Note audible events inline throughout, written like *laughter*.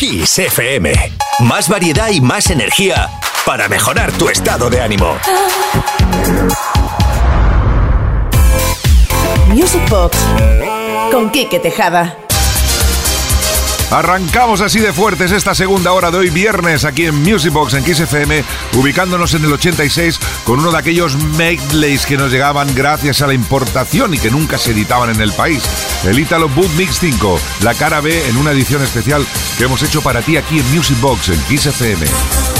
Kiss FM. Más variedad y más energía para mejorar tu estado de ánimo. Music Box con Kike Tejada. Arrancamos así de fuertes esta segunda hora de hoy viernes aquí en Music Box en Kiss FM, ubicándonos en el 86 con uno de aquellos medleys que nos llegaban gracias a la importación y que nunca se editaban en el país. El Italo Boot Mix 5, la cara B en una edición especial que hemos hecho para ti aquí en Music Box en Kiss FM.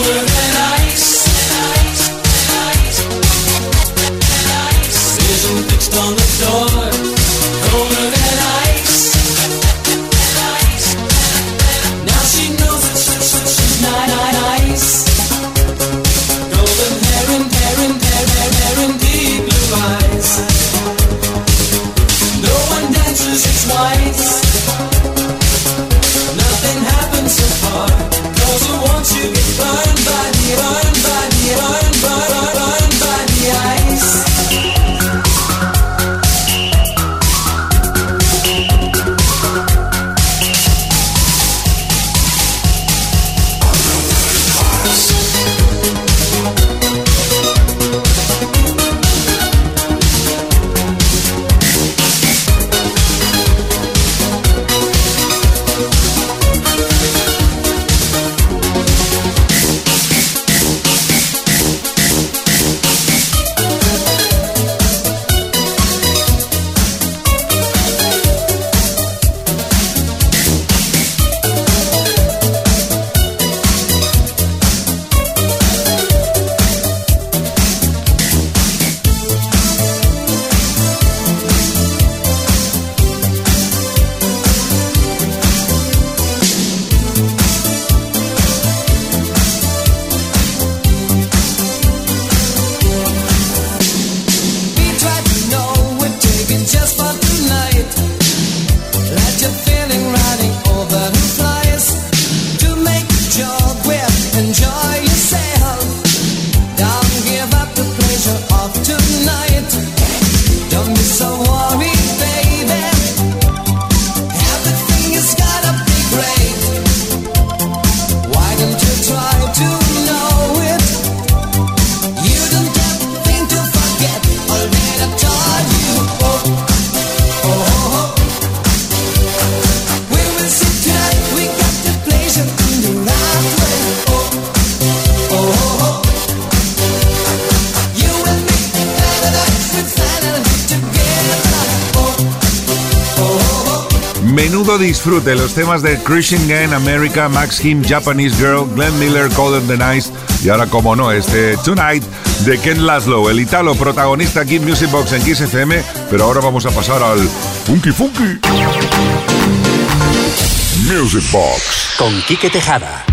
over disfrute los temas de Christian Gang, America, Max Kim, Japanese Girl, Glenn Miller, Golden the Nice y ahora, como no, este Tonight de Ken Laszlo, el italo protagonista aquí en Music Box en Kiss FM. Pero ahora vamos a pasar al Funky Funky Music Box con Quique Tejada.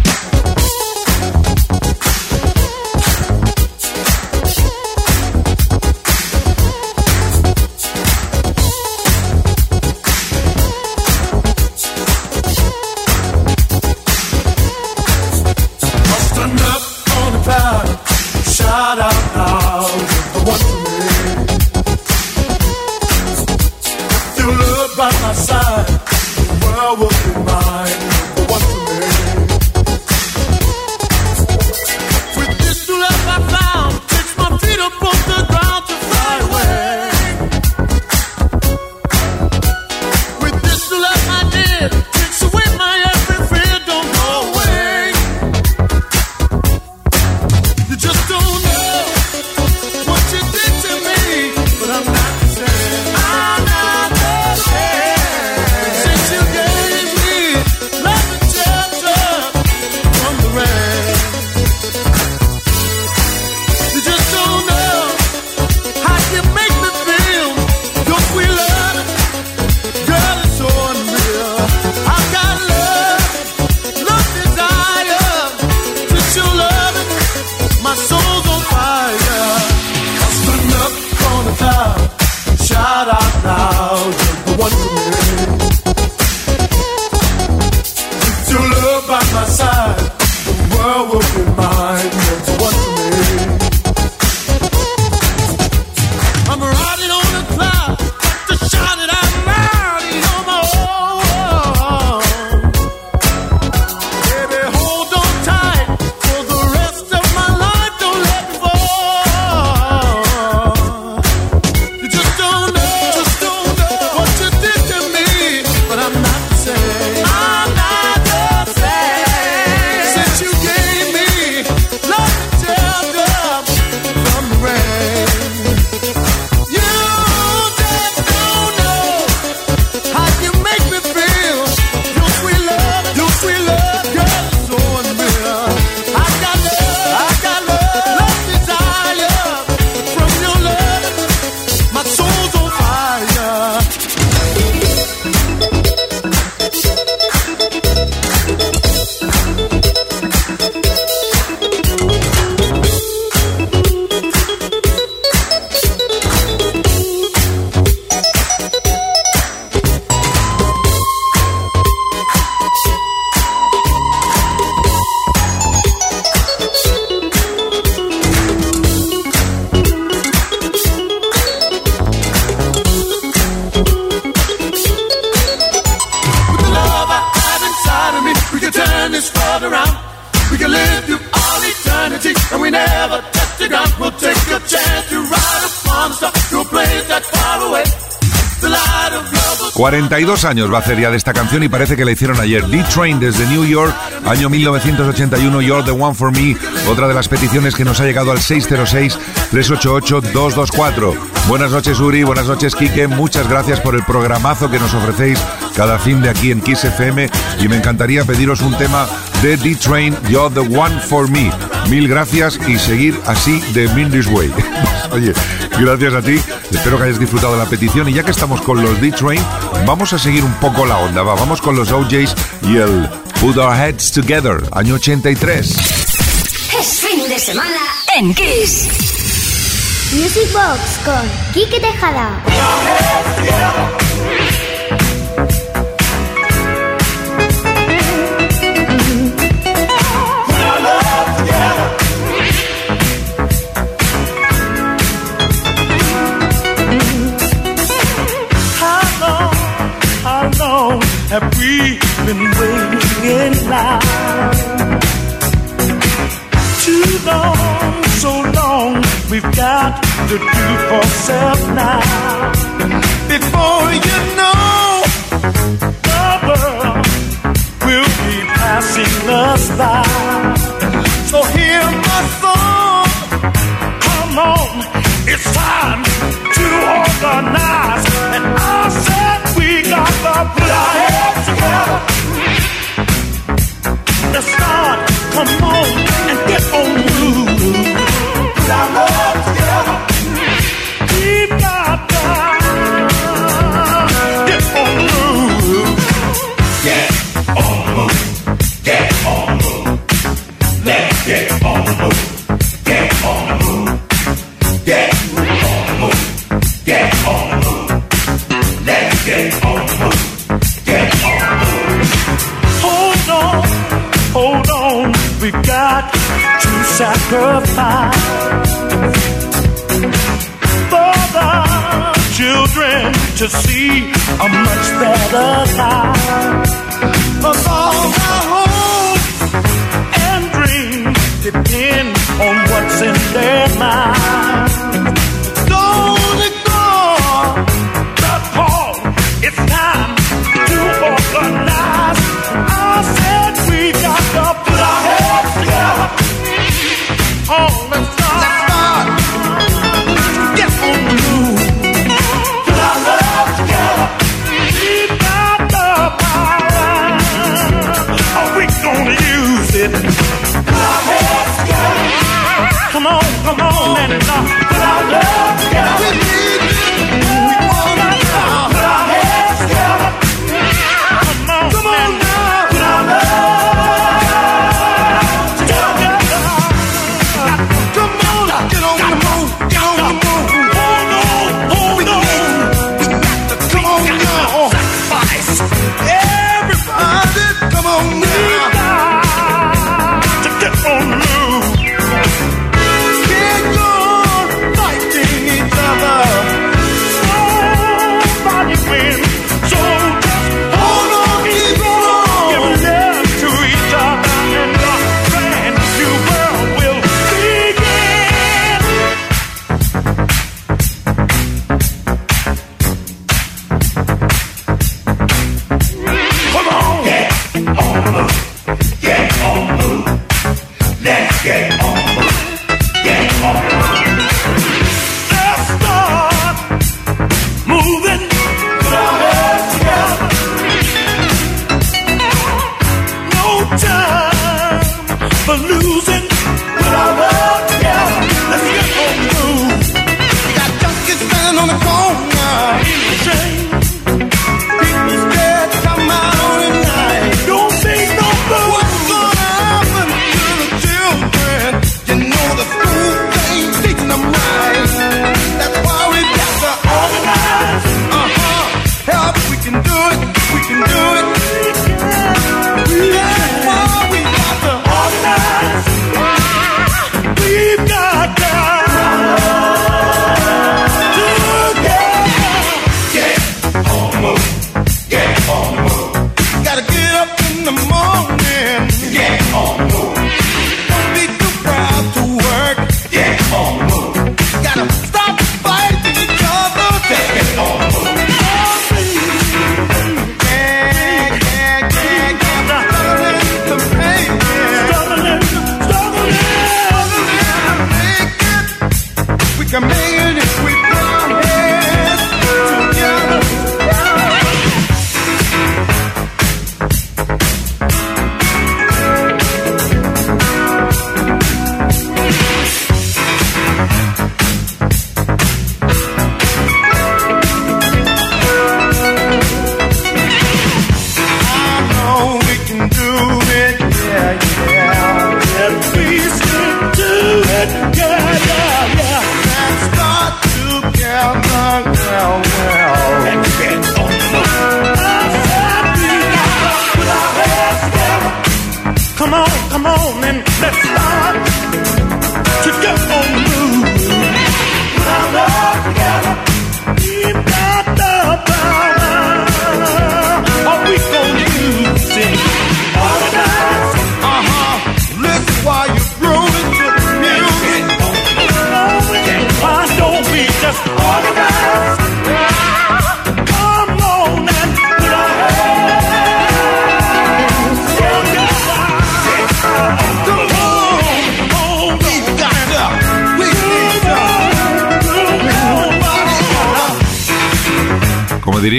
42 años va a hacer ya de esta canción y parece que la hicieron ayer. D-Train desde New York, año 1981, You're the One for Me, otra de las peticiones que nos ha llegado al 606-388-224. Buenas noches Uri, buenas noches Kike, muchas gracias por el programazo que nos ofrecéis cada fin de aquí en Kiss FM y me encantaría pediros un tema de D-Train, You're the One for Me. Mil gracias y seguir así de Mindy's Way. *laughs* Oye, gracias a ti, espero que hayas disfrutado de la petición y ya que estamos con los D-Train, vamos a seguir un poco la onda, va, vamos con los OJs y el Put Our Heads Together, año 83. Es fin de semana en Kiss. Music Box con Kike Tejada. Too long, so long, we've got to do for self now. Before you know, the world will be passing us by. So hear my song, come on, it's time to organize. And I said we got the plan together the start. Come on and get on through. We've got to sacrifice for the children to see a much better life. Of all our hopes and dreams depend on what's in their mind. come on and knock.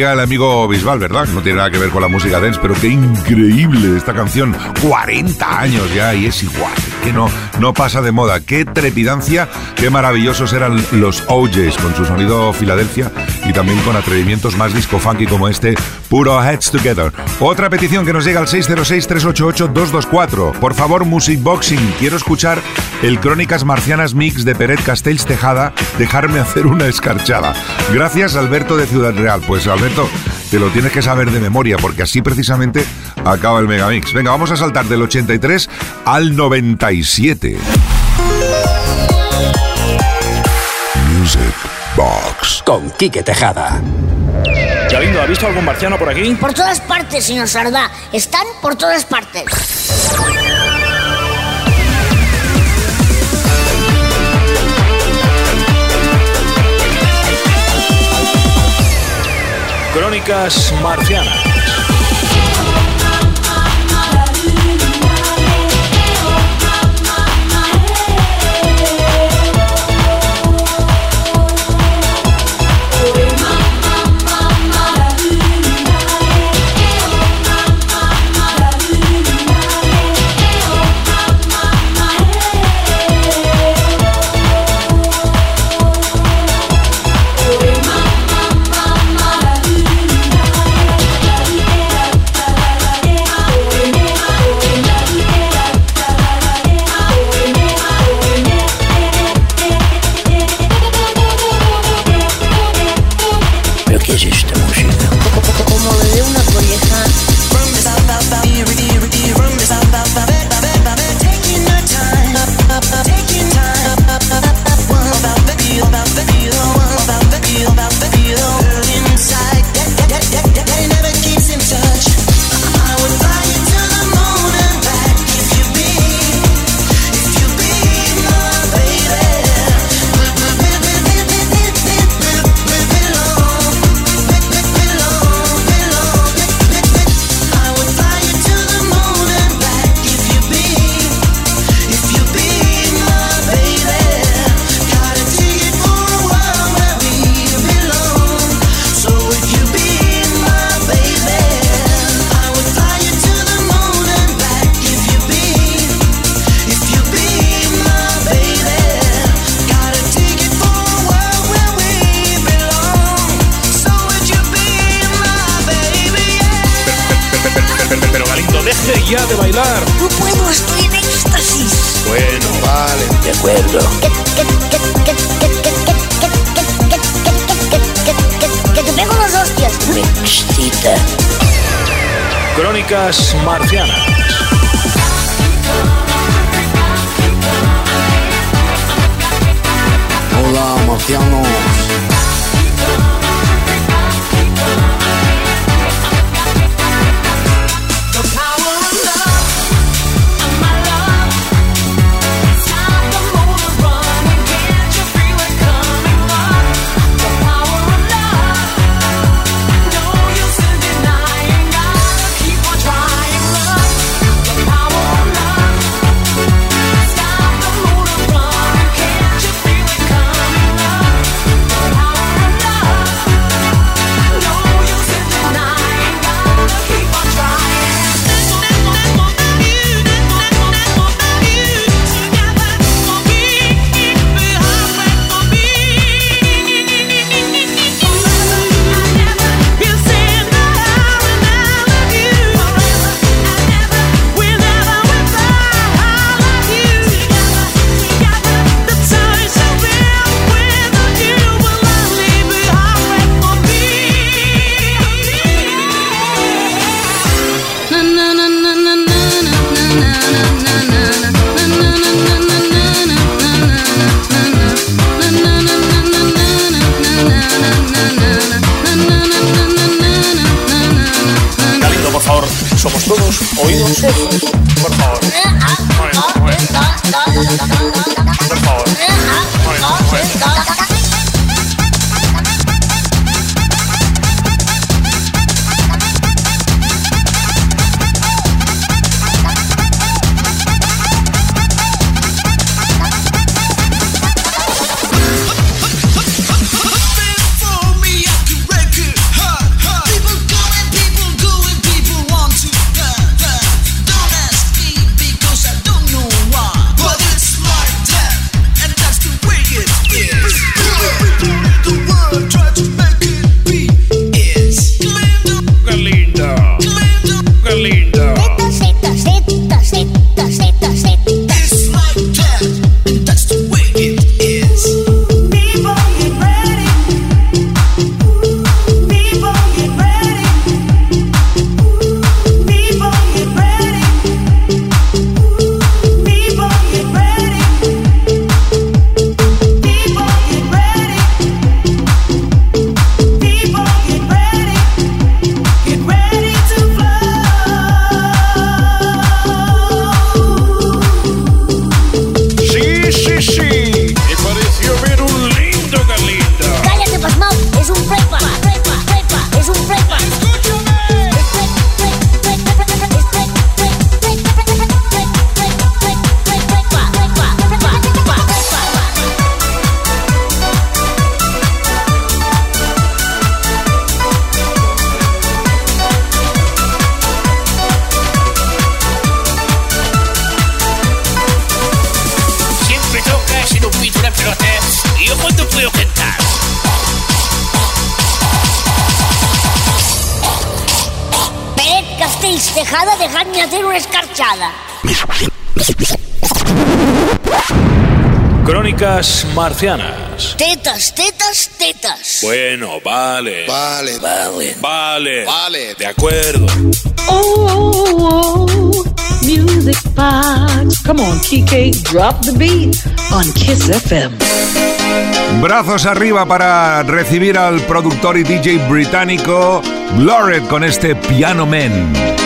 El amigo Bisbal, ¿verdad? No tiene nada que ver con la música dance, pero qué increíble esta canción. 40 años ya y es igual. Que no, no pasa de moda. Qué trepidancia, qué maravillosos eran los OJs con su sonido Filadelfia y también con atrevimientos más disco funky como este, Puro Heads Together. Otra petición que nos llega al 606-388-224. Por favor, Music Boxing, quiero escuchar el Crónicas Marcianas Mix de Peret Castells Tejada, dejarme hacer una escarchada. Gracias, Alberto de Ciudad Real. Pues Alberto, te lo tienes que saber de memoria, porque así precisamente acaba el Megamix. Venga, vamos a saltar del 83 al 97. Music Box. Con Quique Tejada. Galindo, ¿ha visto algún marciano por aquí? Por todas partes, señor Sardá. Están por todas partes. Crónicas marcianas. Tetas, tetas, tetas. Bueno, vale. Vale, vale. Vale. Vale. De acuerdo. Oh, oh, oh, Music Box. Come on, Kike, drop the beat on Kiss FM. Brazos arriba para recibir al productor y DJ británico Blurred con este Piano Man.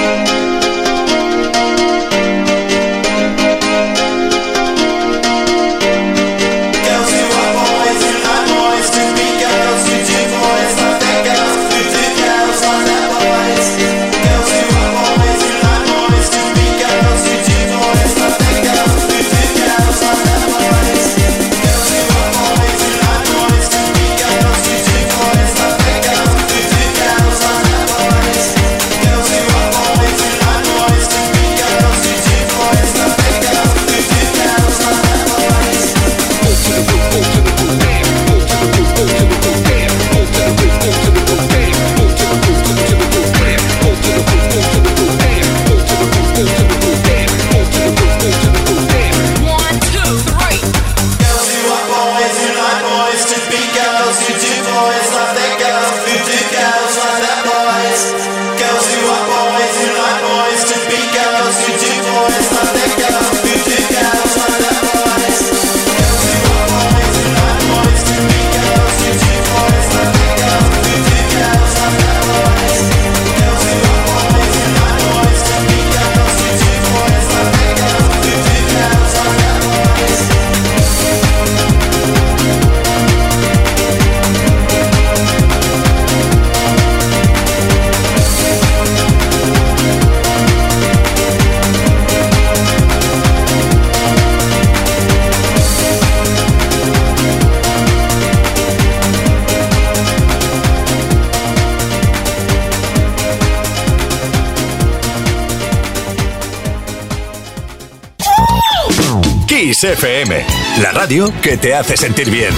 Hits FM, la radio que te hace sentir bien.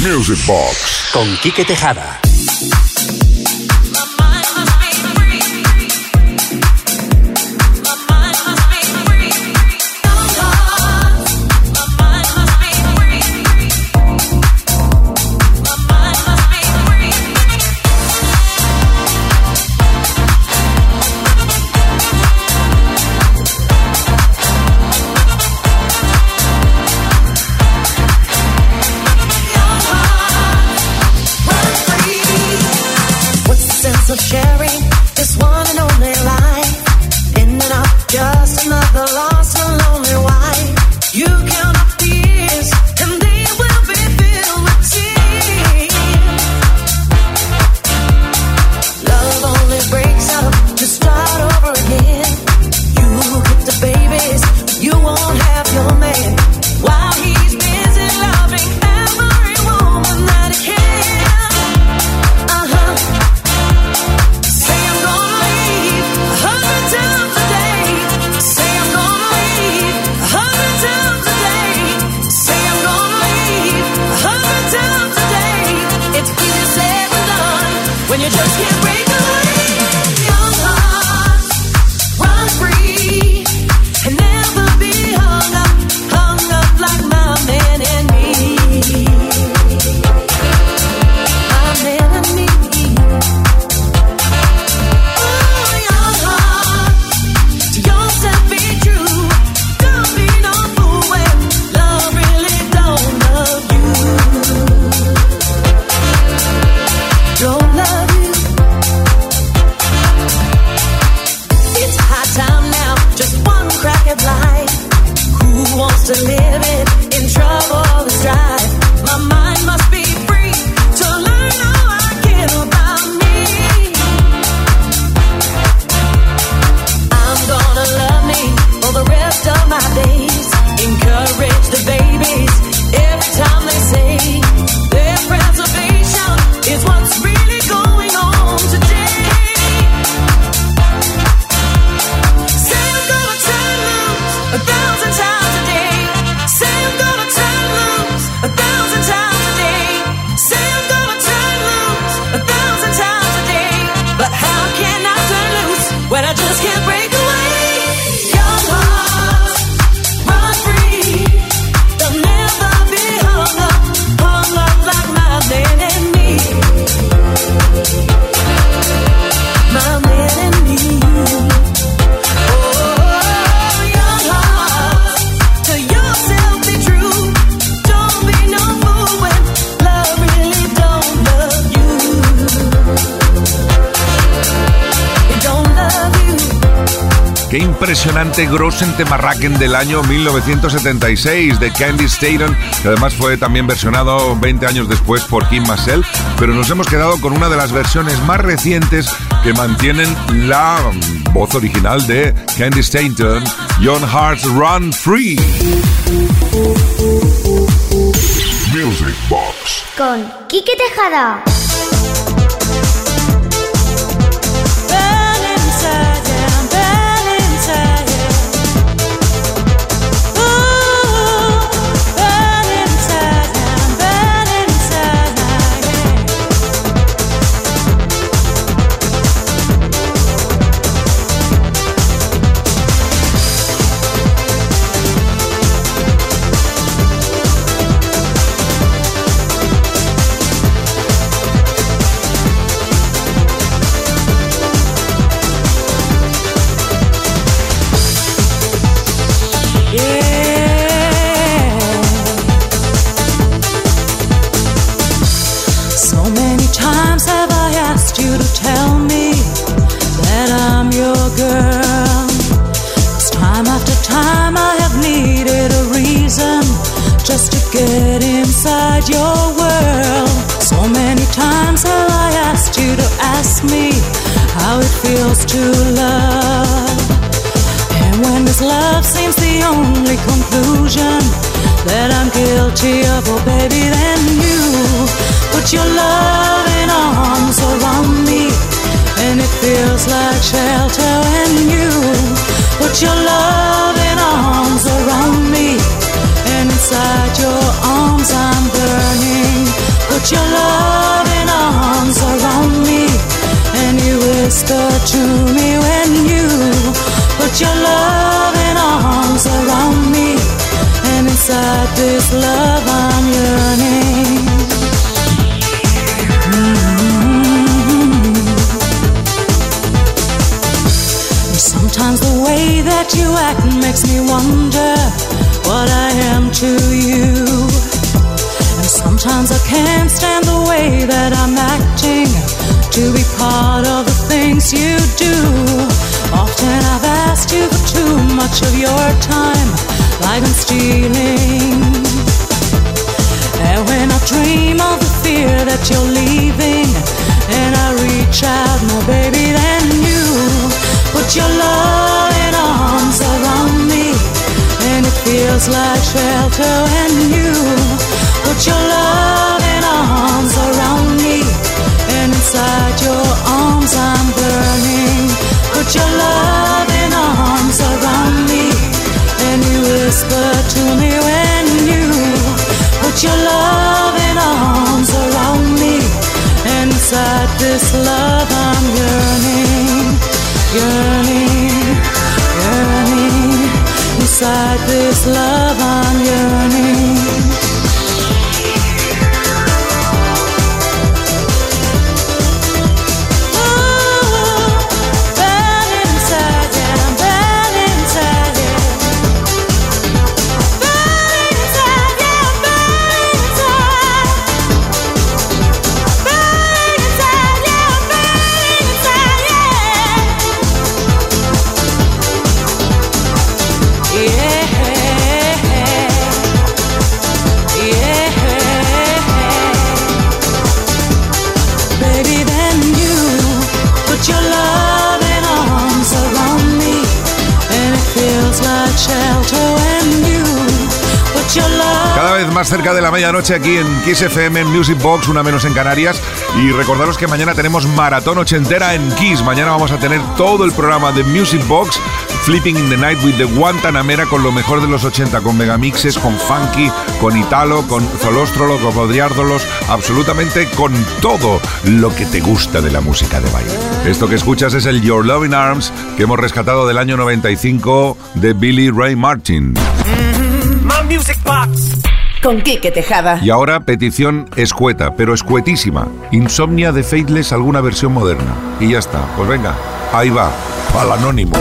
Music Box con Quique Tejada. Impresionante Grossen Temarraken del año 1976 de Candy Staten, que además fue también versionado 20 años después por Kim Massell, pero nos hemos quedado con una de las versiones más recientes que mantienen la voz original de Candy Staten, John Hart's Run Free. Music Box. Con Quique Tejada. to love. And when this love seems the only conclusion that I'm guilty of, oh baby, then you put your loving arms around me, and it feels like shelter when you put your loving arms around me, and inside your arms I'm burning. Put your love whisper to me when you put your loving arms around me, and inside this love I'm yearning. Mm-hmm. Sometimes the way that you act makes me wonder what I am to you. And sometimes I can't stand the way that I'm acting to be part of the things you do. Often I've asked you for too much of your time, like I'm stealing. And when I dream of the fear that you're leaving, and I reach out more, baby, than you. Put your loving arms around me, and it feels like shelter. And you put your love. Yearning, yearning inside this love cerca de la medianoche aquí en Kiss FM en Music Box, una menos en Canarias. Y recordaros que mañana tenemos maratón ochentera en Kiss. Mañana vamos a tener todo el programa de Music Box, Flipping in the Night with the Guantanamera con lo mejor de los 80, con megamixes, con funky, con italo, con zolóstrolo, con podriárdolos, absolutamente con todo lo que te gusta de la música de baile. Esto que escuchas es el Your Loving Arms que hemos rescatado del año 95 de Billy Ray Martin. Mm-hmm. music Box con Quique Tejada. Y ahora petición escueta, pero escuetísima. Insomnia de Faithless, alguna versión moderna. Y ya está. Pues venga, ahí va, al anónimo.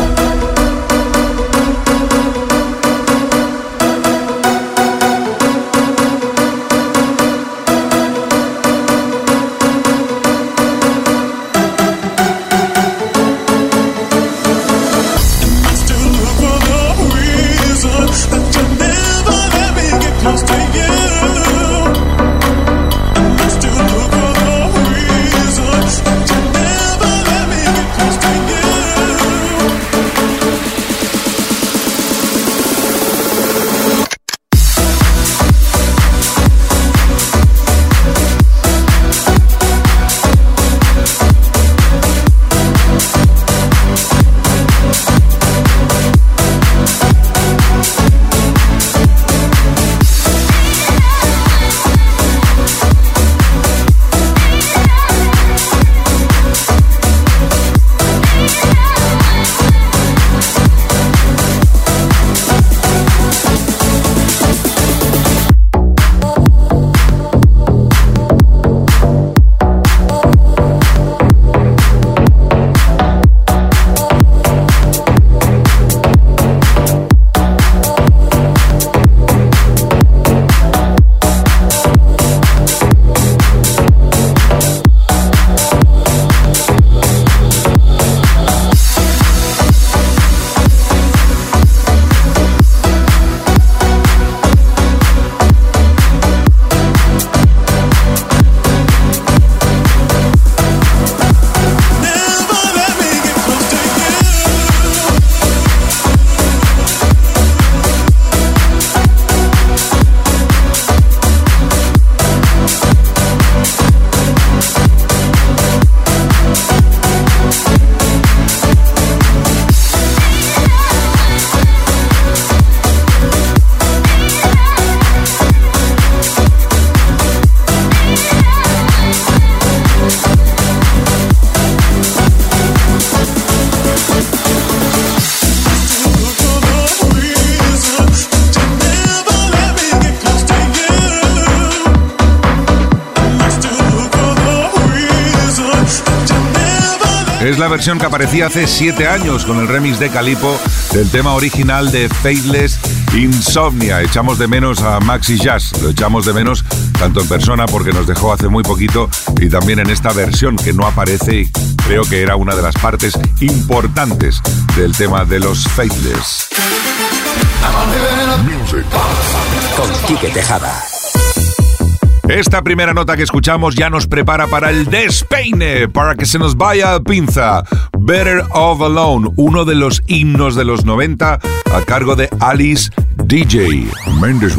Es la versión que aparecía hace 7 años con el remix de Calipo del tema original de Faithless Insomnia. Echamos de menos a Maxi Jazz, lo echamos de menos tanto en persona porque nos dejó hace muy poquito y también en esta versión que no aparece y creo que era una de las partes importantes del tema de los Faithless. Con Quique Tejada. Esta primera nota que escuchamos ya nos prepara para el despeine, para que se nos vaya a pinza. Better Off Alone, uno de los himnos de los 90 a cargo de Alice DJ Mendes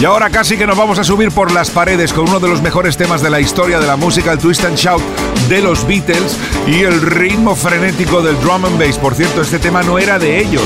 Y ahora casi que nos vamos a subir por las paredes con uno de los mejores temas de la historia de la música, el Twist and Shout de los Beatles y el ritmo frenético del drum and bass. Por cierto, este tema no era de ellos.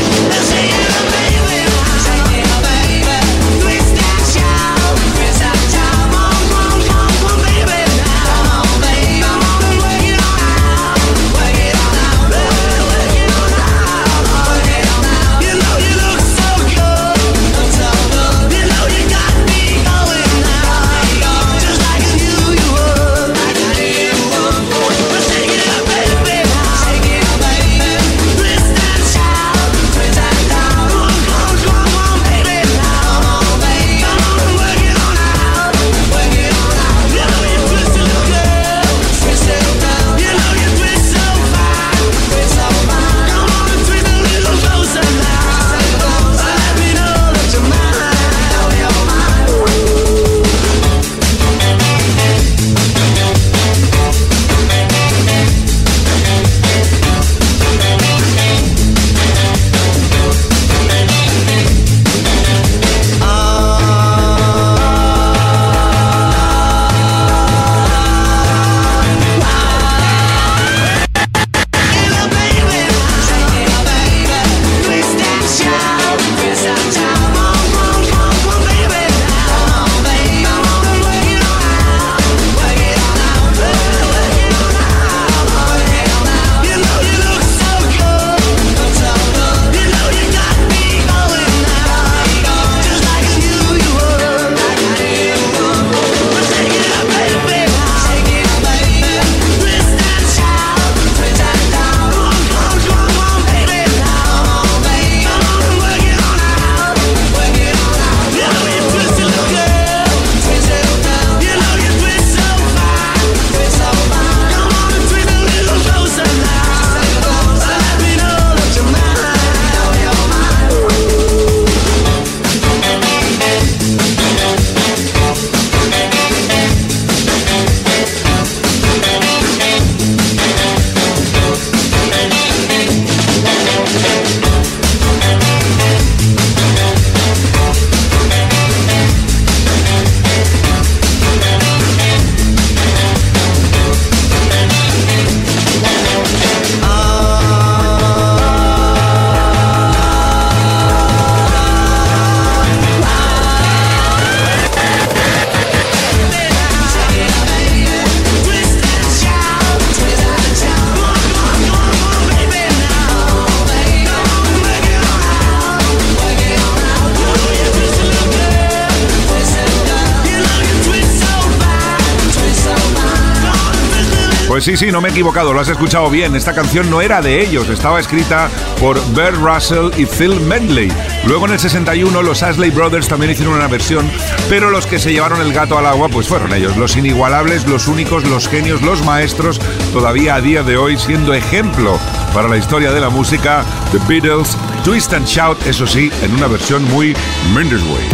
Pues sí, sí, no me he equivocado, lo has escuchado bien. Esta canción no era de ellos, estaba escrita por Bert Russell y Phil Medley. Luego en el 61 los Ashley Brothers también hicieron una versión, pero los que se llevaron el gato al agua pues fueron ellos, los inigualables, los únicos, los genios, los maestros, todavía a día de hoy siendo ejemplo para la historia de la música, The Beatles, Twist and Shout, eso sí, en una versión muy Mendes Way.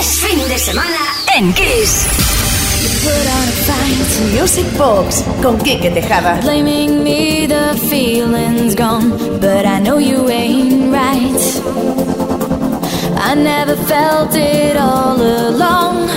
Es fin de semana en Kiss. Music Box con Quique Tejada. Blaming me, the feeling's gone, but I know you ain't right. I never felt it all along.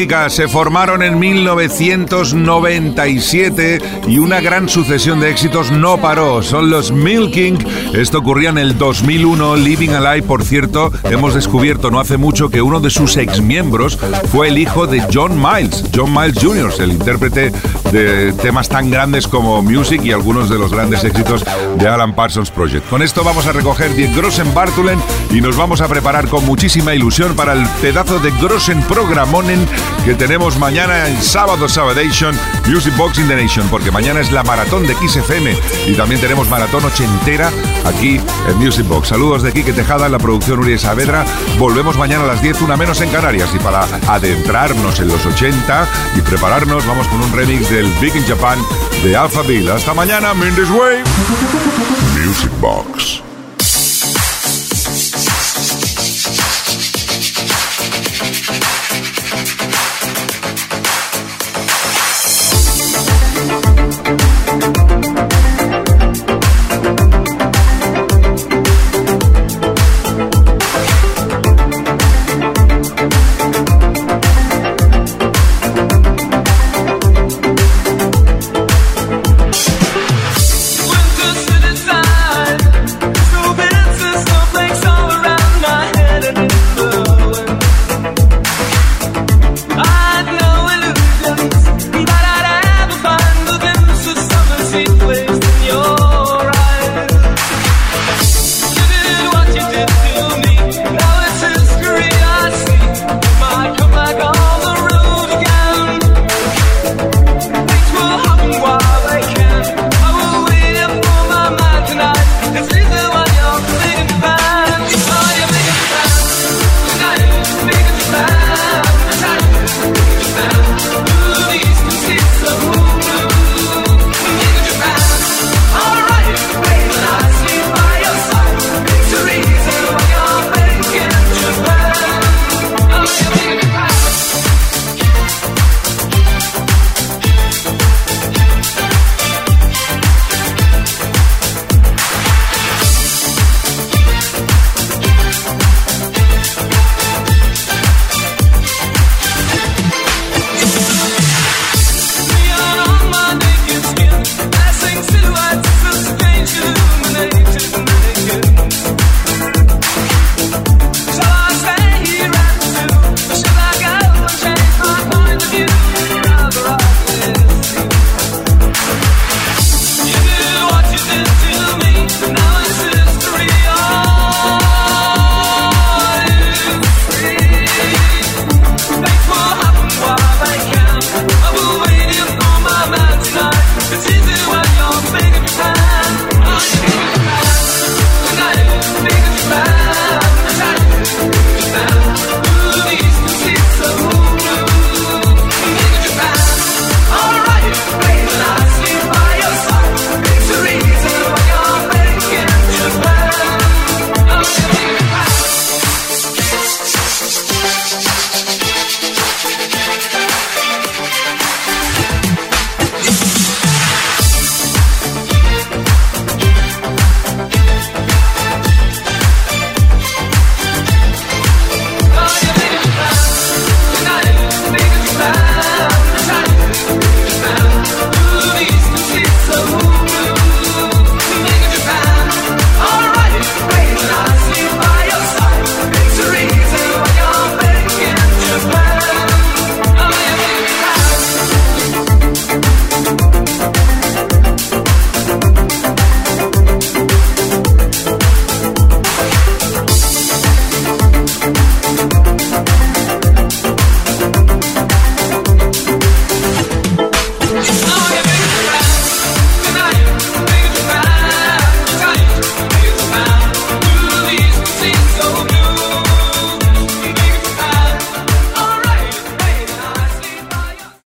Se formaron en 1997 y una gran sucesión de éxitos no paró. Son los Milking. Esto ocurría en el 2001. Living Alive, por cierto, hemos descubierto no hace mucho que uno de sus exmiembros fue el hijo de John Miles, John Miles Jr., el intérprete de temas tan grandes como Music y algunos de los grandes éxitos de Alan Parsons Project. Con esto vamos a recoger 10 Grossen Bartulen y nos vamos a preparar con muchísima ilusión para el pedazo de Grossen Programonen que tenemos mañana en sábado Sabadation Music Box in the Nation, porque mañana es la maratón de Kiss FM y también tenemos maratón ochentera aquí en Music Box. Saludos de Quique Tejada en la producción Uri Saavedra. Volvemos mañana a las 10, una menos en Canarias y para adentrarnos en los 80 y prepararnos vamos con un remix del Big in Japan de Alpha Bill. Hasta mañana, Mendes Way. Music Box.